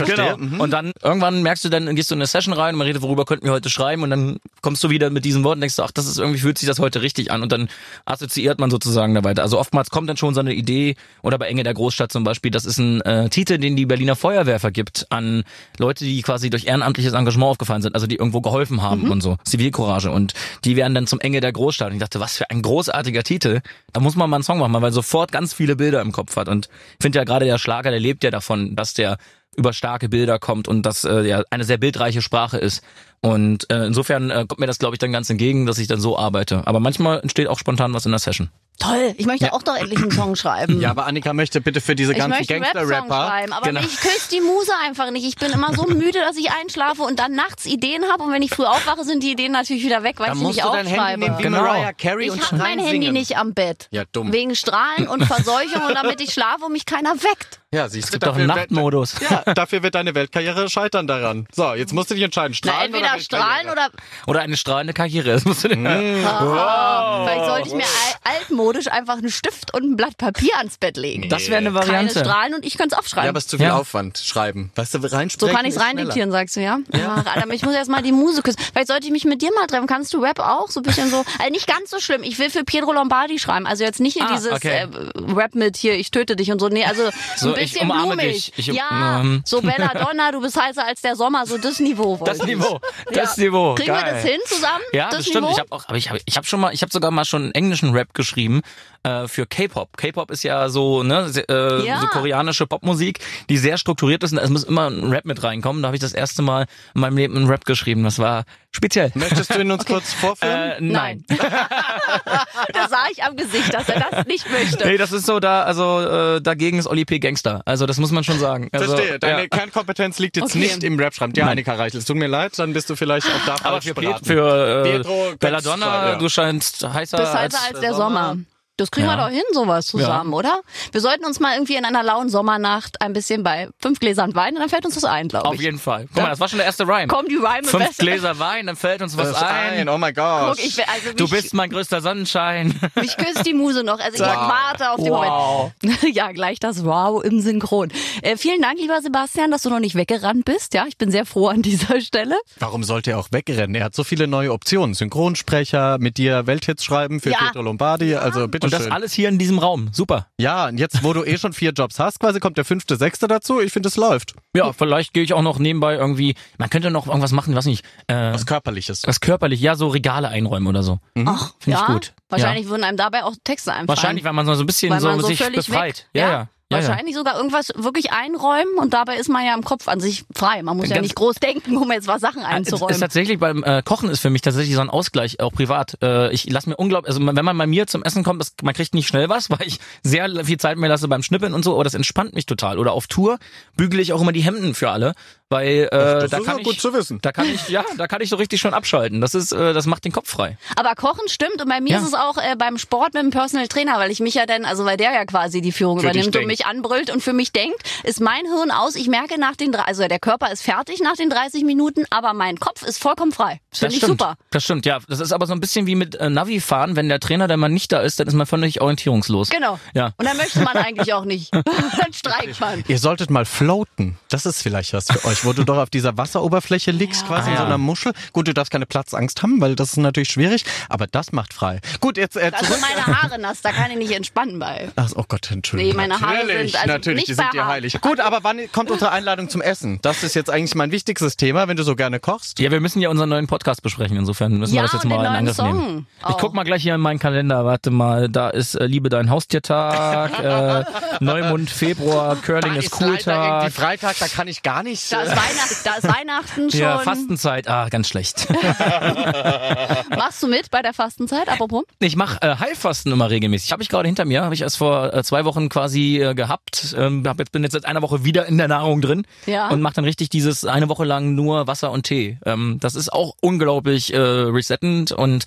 Genau. Mhm. Und dann irgendwann merkst du dann, gehst du in eine Session rein und man redet, worüber könnten wir heute schreiben und dann kommst du wieder mit diesen Worten und denkst du, ach, das ist irgendwie fühlt sich das heute richtig an und dann assoziiert man sozusagen da weiter. Also oftmals kommt dann schon so eine Idee oder bei Enge der Großstadt zum Beispiel, das ist ein äh, Titel, den die Berliner Feuerwehr vergibt an Leute, die quasi durch ehrenamtliches Engagement aufgefallen sind, also die irgendwo geholfen haben und so, Zivilcourage. Und die werden dann zum Enge der Großstadt. Und ich dachte, was für ein großartiger Titel, da muss man mal einen Song machen, weil man sofort ganz viele Bilder im Kopf hat. Und ich finde ja gerade der Schlager, der lebt ja davon, dass der über starke Bilder kommt und das äh, ja eine sehr bildreiche Sprache ist. Und äh, insofern äh, kommt mir das, glaube ich, dann ganz entgegen, dass ich dann so arbeite. Aber manchmal entsteht auch spontan was in der Session. Toll, ich möchte auch doch endlich einen Song schreiben. Ja, aber Annika möchte bitte für diese Ich ganzen möchte einen Rap-Song Gangster-Rapper. schreiben, aber Genau. mich küsst die Muse einfach nicht. Ich bin immer so müde, dass ich einschlafe und dann nachts Ideen habe und wenn ich früh aufwache, sind die Ideen natürlich wieder weg, weil Dann ich sie musst nicht du dein Handy aufschreibe. nehmen wie Genau. Mariah Carey Ich habe mein Handy singen. nicht am Bett. Ja, dumm. Wegen Strahlen und Verseuchung und damit ich schlafe und mich keiner weckt. Ja, siehst du, Gibt doch einen Nachtmodus. Ja, dafür wird deine Weltkarriere scheitern daran. So, jetzt musst du dich entscheiden. Na, Strahlen entweder oder strahlen oder Oder eine strahlende Karriere. Das musst du Mhm. Aha. <laughs> Vielleicht sollte ich mir al- altmodisch einfach einen Stift und ein Blatt Papier ans Bett legen. Das wäre eine Keine Variante. Strahlen und ich könnte es aufschreiben. Ja, aber es ist zu viel Ja. Aufwand, schreiben. Weißt du, so reinsprechen kann ich es reindiktieren, sagst du, ja? Ach, Adam, ich muss erst mal die Muse küssen. Vielleicht sollte ich mich mit dir mal treffen. Kannst du Rap auch? So ein bisschen so. Also nicht ganz so schlimm. Ich will für Pedro Lombardi schreiben. Also jetzt nicht hier Ah, dieses okay. äh, Rap mit hier, ich töte dich und so. Nee, also So, ein ich bisschen umarme blumig. dich. Ich- ja, ähm. so Belladonna, du bist heißer als der Sommer. So das Niveau. Das ich. Niveau. Das Ja. Niveau. Kriegen Geil. wir das hin zusammen? Ja, das das stimmt. Niveau? Ich habe auch, aber ich habe, ich habe schon mal, ich habe sogar mal schon einen englischen Rap geschrieben äh, für K-Pop. K-Pop ist ja so, ne, äh, Ja. so koreanische Popmusik, die sehr strukturiert ist. Und es muss immer ein Rap mit reinkommen. Da habe ich das erste Mal in meinem Leben einen Rap geschrieben. Das war speziell. Möchtest du ihn uns kurz vorführen? Äh, nein. <laughs> das sah ich am Gesicht, dass er das nicht möchte. Nee, das ist so da, also äh, dagegen ist Oli P. Gangster. Also das muss man schon sagen. Also, Verstehe, deine ja. Kernkompetenz liegt jetzt Okay. nicht im Rap-Schreiben. Ja, Nein. Annika Reichel, es tut mir leid, dann bist du vielleicht auch da Aber falsch für, beraten. für äh, Pietro, Belladonna, ja. du scheinst heißer, heißer als, als der Sommer. Das kriegen wir Ja. doch hin, sowas zusammen, oder? Wir sollten uns mal irgendwie in einer lauen Sommernacht ein bisschen bei fünf Gläsern Wein und dann fällt uns das ein, glaube Auf ich. jeden Fall. Guck mal, das war schon der erste Rhyme. Kommen die Rhyme Fünf besser. Gläser Wein, dann fällt uns was Das ein. Oh mein Gott. Guck, ich, will- also Du bist mein größter Sonnenschein. <laughs> mich küsst die Muse noch. Also ich warte auf den Wow. Moment. <laughs> Ja, gleich das Wow im Synchron. Äh, vielen Dank, lieber Sebastian, dass du noch nicht weggerannt bist. Ja, ich bin sehr froh an dieser <laughs> Stelle. Warum sollte er auch wegrennen? Er hat so viele neue Optionen. Synchronsprecher, mit dir Welthits schreiben für Ja. Pietro Lombardi. Also bitte Und das schön. alles hier in diesem Raum. Super. Ja, und jetzt, wo du eh schon vier Jobs hast, quasi kommt der fünfte, sechste dazu. Ich finde, es läuft. Ja, vielleicht gehe ich auch noch nebenbei irgendwie, man könnte noch irgendwas machen, was nicht, äh, Was Körperliches. was körperlich, ja, so Regale einräumen oder so. Ach, Finde ja, ich gut. Wahrscheinlich würden einem dabei auch Texte einfallen. Wahrscheinlich, weil man so ein bisschen weil so, man so sich befreit. weg. Ja, ja. Ja, ja. Wahrscheinlich sogar irgendwas wirklich einräumen und dabei ist man ja im Kopf an sich frei. Man muss ja Ganz- nicht groß denken, um jetzt was Sachen Ist, einzuräumen. ist tatsächlich beim äh, Kochen ist für mich tatsächlich so ein Ausgleich auch privat. Äh, ich lasse mir unglaublich, also wenn man bei mir zum Essen kommt, das, man kriegt nicht schnell was, <laughs> weil ich sehr viel Zeit mir lasse beim Schnippeln und so, aber das entspannt mich total. Oder auf Tour bügele ich auch immer die Hemden für alle, weil äh, das da ist kann ich, zu wissen. da kann ich, ja, da kann ich so richtig schon abschalten. Das ist, äh, das macht den Kopf frei. Aber Kochen stimmt und bei mir Ja. ist es auch äh, beim Sport mit dem Personal Trainer, weil ich mich ja dann, also weil der ja quasi die Führung Für übernimmt und mich anbrüllt und für mich denkt, ist mein Hirn aus. Ich merke nach den, drei- also der Körper ist fertig nach den 30 Minuten, aber mein Kopf ist vollkommen frei. Das finde ich stimmt. super. Das stimmt, ja. Das ist aber so ein bisschen wie mit äh, Navi fahren. Wenn der Trainer dann mal nicht da ist, dann ist man völlig orientierungslos. Genau. Ja. Und dann möchte man eigentlich auch nicht. <laughs> dann streikt man. Ihr solltet mal floaten. Das ist vielleicht was für euch, wo du doch auf dieser Wasseroberfläche liegst, Ja. quasi in so Ah, einer Muschel. Gut, du darfst keine Platzangst haben, weil das ist natürlich schwierig, aber das macht frei. Gut, jetzt äh, Da zurück. meine Haare nass, da kann ich nicht entspannen bei. Ach, oh Gott, Entschuldigung. Nee, meine Haare natürlich, sind also natürlich, nicht die sind dir heilig. Gut, aber wann kommt unsere Einladung zum Essen? Das ist jetzt eigentlich mein wichtigstes Thema, wenn du so gerne kochst. Ja, wir müssen ja unseren neuen Podcast besprechen. Insofern müssen Ja, wir das jetzt mal in Angriff Song nehmen. Ich guck mal gleich hier in meinen Kalender. Warte mal, da ist äh, Liebe dein Haustiertag, <laughs> äh, Neumond Februar, Curling ist cool Freitag, die Tag. Freitag, da kann ich gar nicht. Da ist, Weihnacht, da ist Weihnachten schon. Ja, Fastenzeit. Ah, ganz schlecht. <laughs> Machst du mit bei der Fastenzeit? Apropos? Ich mache äh, Heilfasten immer regelmäßig. Habe ich gerade hinter mir. Habe ich erst vor äh, zwei Wochen quasi äh, gehabt. Ähm, hab jetzt bin jetzt seit einer Woche wieder in der Nahrung drin Ja. und mache dann richtig dieses eine Woche lang nur Wasser und Tee. Ähm, das ist auch unglaublich äh, resettend und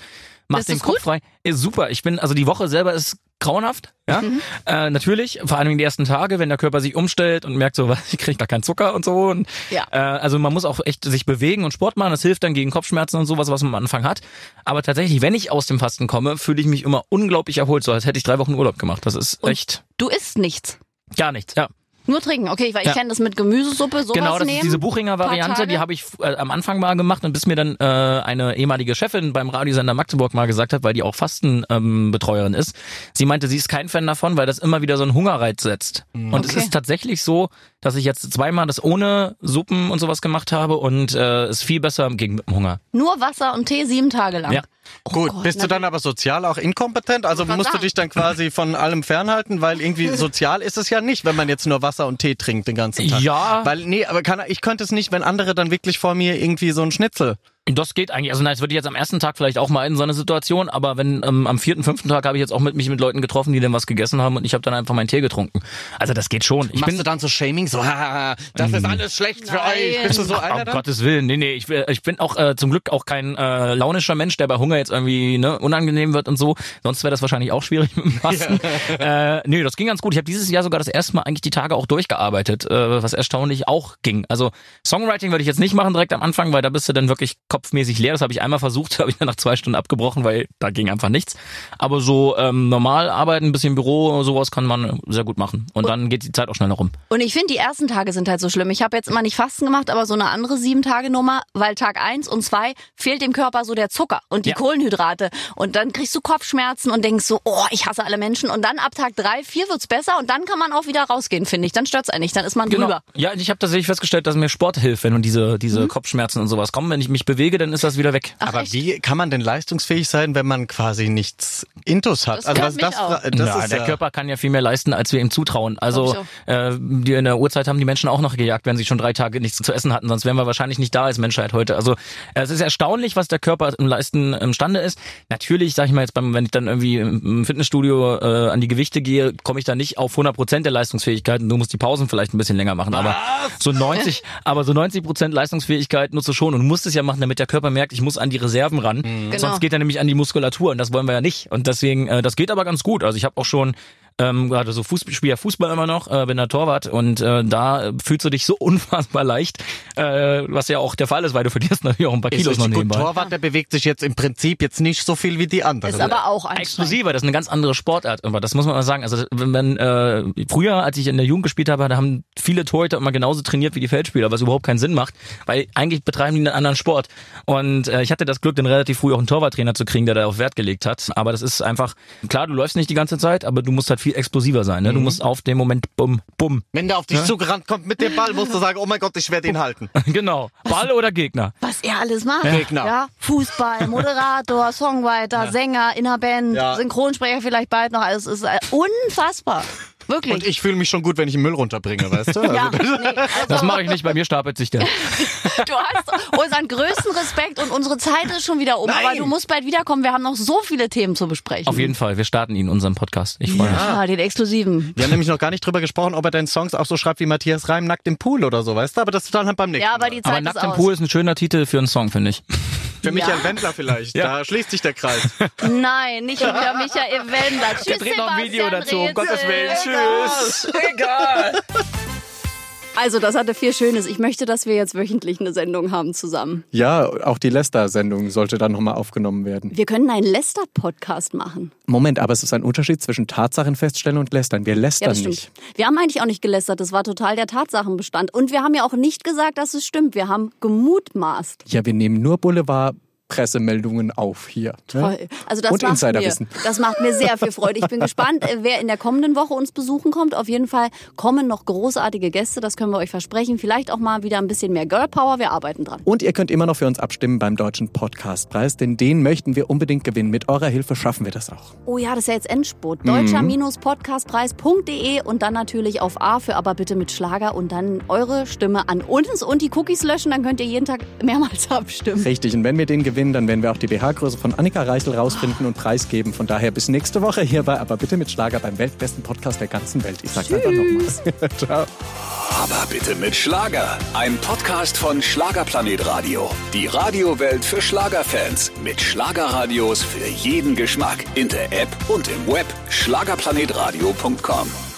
macht den Kopf gut? frei. Ist super. Ich bin also die Woche selber ist grauenhaft. Ja, Mhm. äh, natürlich. Vor allem die ersten Tage, wenn der Körper sich umstellt und merkt so, <laughs> was, ich kriege gar keinen Zucker und so. Und, Ja. äh, also man muss auch echt sich bewegen und Sport machen. Das hilft dann gegen Kopfschmerzen und sowas, was man am Anfang hat. Aber tatsächlich, wenn ich aus dem Fasten komme, fühle ich mich immer unglaublich erholt, so als hätte ich drei Wochen Urlaub gemacht. Das ist echt Du isst nichts. gar nichts. Ja. Nur trinken, okay, weil ich Ja. kenne das mit Gemüsesuppe, sowas Genau, das nehmen. ist diese Buchinger paar Variante, Tage. die habe ich äh, am Anfang mal gemacht und bis mir dann äh, eine ehemalige Chefin beim Radiosender Magdeburg mal gesagt hat, weil die auch Fastenbetreuerin ähm, ist. Sie meinte, sie ist kein Fan davon, weil das immer wieder so einen Hungerreiz setzt. Und es Okay. ist tatsächlich so, dass ich jetzt zweimal das ohne Suppen und sowas gemacht habe und äh, ist viel besser gegen mit dem Hunger. Nur Wasser und Tee sieben Tage lang. Ja. Oh Gut, Gott, bist du dann aber sozial auch inkompetent? Also musst du sagen. dich dann quasi von allem fernhalten, weil irgendwie <laughs> sozial ist es ja nicht, wenn man jetzt nur Wasser und Tee trinkt den ganzen Tag. Ja. Weil, nee, aber kann, ich könnte es nicht, wenn andere dann wirklich vor mir irgendwie so ein Schnitzel. Das geht eigentlich. Also, na, das würde ich jetzt am ersten Tag vielleicht auch mal in so eine Situation, aber wenn ähm, am vierten, fünften Tag habe ich jetzt auch mit mich mit Leuten getroffen, die dann was gegessen haben und ich habe dann einfach meinen Tee getrunken. Also das geht schon. Ich Machst bin du dann so Shaming, so, haha, das ist alles schlecht für Nein. euch. Bist du so einer um dann? Gottes Willen, nee, nee, ich, will- ich bin auch äh, zum Glück auch kein äh, launischer Mensch, der bei Hunger jetzt irgendwie ne, unangenehm wird und so. Sonst wäre das wahrscheinlich auch schwierig <laughs> mit dem Fasten. Äh, nee, das ging ganz gut. Ich habe dieses Jahr sogar das erste Mal eigentlich die Tage auch durchgearbeitet, äh, was erstaunlich auch ging. Also Songwriting würde ich jetzt nicht machen direkt am Anfang, weil da bist du dann wirklich kopfmäßig leer. Das habe ich einmal versucht, <laughs> habe ich dann nach zwei Stunden abgebrochen, weil da ging einfach nichts. Aber so ähm, normal arbeiten, ein bisschen Büro, sowas kann man sehr gut machen. Und dann geht die Zeit auch schneller rum. Und ich finde, die ersten Tage sind halt so schlimm. Ich habe jetzt immer nicht Fasten gemacht, aber so eine andere Sieben-Tage-Nummer, weil Tag eins und zwei fehlt dem Körper so der Zucker und die Ja. Kohlenhydrate. Und dann kriegst du Kopfschmerzen und denkst so, oh, ich hasse alle Menschen. Und dann ab Tag drei, vier wird's besser und dann kann man auch wieder rausgehen, finde ich. Dann stört's einen nicht, dann ist man drüber. Ja, ich habe tatsächlich festgestellt, dass mir Sport hilft, wenn diese, Mhm. diese Kopfschmerzen und sowas kommen. Wenn ich mich bewege, dann ist das wieder weg. Ach, Aber echt? wie kann man denn leistungsfähig sein, wenn man quasi nichts Intus hat? Das also was das, auch. das ja, ist der ja, Körper kann ja viel mehr leisten, als wir ihm zutrauen. Also äh, die in der Urzeit haben die Menschen auch noch gejagt, wenn sie schon drei Tage nichts zu essen hatten. Sonst wären wir wahrscheinlich nicht da als Menschheit heute. Also es ist erstaunlich, was der Körper im Leisten imstande ist. Natürlich, sag ich mal jetzt, beim, wenn ich dann irgendwie im Fitnessstudio äh, an die Gewichte gehe, komme ich da nicht auf 100 Prozent der Leistungsfähigkeit. und Du musst die Pausen vielleicht ein bisschen länger machen. Aber so 90, aber so 90 Prozent Leistungsfähigkeit nutzt du schon und du musst es ja machen, damit der Körper merkt, ich muss an die Reserven ran. Genau. Sonst geht er nämlich an die Muskulatur und das wollen wir ja nicht. Und deswegen, äh, das geht aber ganz gut. Also ich habe auch schon ähm, gerade so Fußball, spiele ja Fußball immer noch, äh, bin der Torwart und äh, da fühlst du dich so <laughs> unfassbar leicht, äh, was ja auch der Fall ist, weil du verlierst natürlich auch ein paar Kilos noch nebenbei. Gut, Torwart, der bewegt sich jetzt im Prinzip jetzt nicht so viel wie die anderen. Ist aber auch explosiver, das ist eine ganz andere Sportart, aber das muss man mal sagen. Also wenn man äh, früher, als ich in der Jugend gespielt habe, da haben viele Torhüter immer genauso trainiert wie die Feldspieler, was überhaupt keinen Sinn macht, weil eigentlich betreiben die einen anderen Sport. Und äh, ich hatte das Glück, den relativ früh auch einen Torwarttrainer zu kriegen, der da auf Wert gelegt hat. Aber das ist einfach, klar, du läufst nicht die ganze Zeit, aber du musst halt viel explosiver sein. Ne? Du mhm. musst auf dem Moment bumm, bumm. Wenn der auf dich ja? zugerannt kommt mit dem Ball, musst du sagen, oh mein Gott, ich werde ihn halten. <laughs> genau. Ball oder Gegner. Was er alles macht. Ja. Gegner. Ja, Fußball, <laughs> Moderator, Songwriter, ja. Sänger, in der Band, Synchronsprecher vielleicht bald noch. Also es ist äh, unfassbar. Wirklich. Und ich fühle mich schon gut, wenn ich den Müll runterbringe, weißt du? <laughs> ja, also, nee, also das mache ich nicht, bei mir stapelt sich der. <laughs> du hast unseren größten Respekt und unsere Zeit ist schon wieder um. Nein. Aber du musst bald wiederkommen. Wir haben noch so viele Themen zu besprechen. Auf jeden Fall. Wir starten ihn, unseren Podcast. Ich freue ja. mich. Ja, den exklusiven. Wir haben nämlich noch gar nicht drüber gesprochen, ob er deinen Songs auch so schreibt wie Matthias Reim, Nackt im Pool oder so, weißt du? Aber das ist dann halt beim nächsten Ja, aber die Zeit aber Nackt im Pool ist ein schöner Titel für einen Song, finde ich. Für Michael ja. Wendler vielleicht. <laughs> Ja. Da schließt sich der Kreis. <laughs> Nein, nicht für Michael Wendler. Tschüss, Der dreht noch ein Video dazu, um Gottes Willen. Tschüss. Egal. <laughs> Also, das hatte viel Schönes. Ich möchte, dass wir jetzt wöchentlich eine Sendung haben zusammen. Ja, auch die Lester-Sendung sollte dann nochmal aufgenommen werden. Wir können einen Lester-Podcast machen. Moment, aber es ist ein Unterschied zwischen Tatsachen feststellen und lästern. Wir lästern ja, nicht. Wir haben eigentlich auch nicht gelästert. Das war total der Tatsachenbestand. Und wir haben ja auch nicht gesagt, dass es stimmt. Wir haben gemutmaßt. Ja, wir nehmen nur Boulevard Pressemeldungen auf hier. Ne? Toll. Also das Und macht Insiderwissen. Mir, das macht mir sehr viel Freude. Ich bin <laughs> gespannt, äh, wer in der kommenden Woche uns besuchen kommt. Auf jeden Fall kommen noch großartige Gäste, das können wir euch versprechen. Vielleicht auch mal wieder ein bisschen mehr Girl Power. Wir arbeiten dran. Und ihr könnt immer noch für uns abstimmen beim Deutschen Podcastpreis, denn den möchten wir unbedingt gewinnen. Mit eurer Hilfe schaffen wir das auch. Oh ja, das ist ja jetzt Endspurt. Mhm. Deutscher-podcastpreis.de und dann natürlich auf A für aber bitte mit Schlager und dann eure Stimme an uns und die Cookies löschen. Dann könnt ihr jeden Tag mehrmals abstimmen. Richtig. Und wenn wir den gewinnen, dann werden wir auch die BH-Größe von Annika Reichel rausfinden und preisgeben. Von daher bis nächste Woche hierbei, aber bitte mit Schlager beim weltbesten Podcast der ganzen Welt. Ich sag's einfach nochmal. <laughs> Ciao. Aber bitte mit Schlager. Ein Podcast von Schlagerplanet Radio. Die Radiowelt für Schlagerfans. Mit Schlagerradios für jeden Geschmack. In der App und im Web. Schlagerplanetradio.com.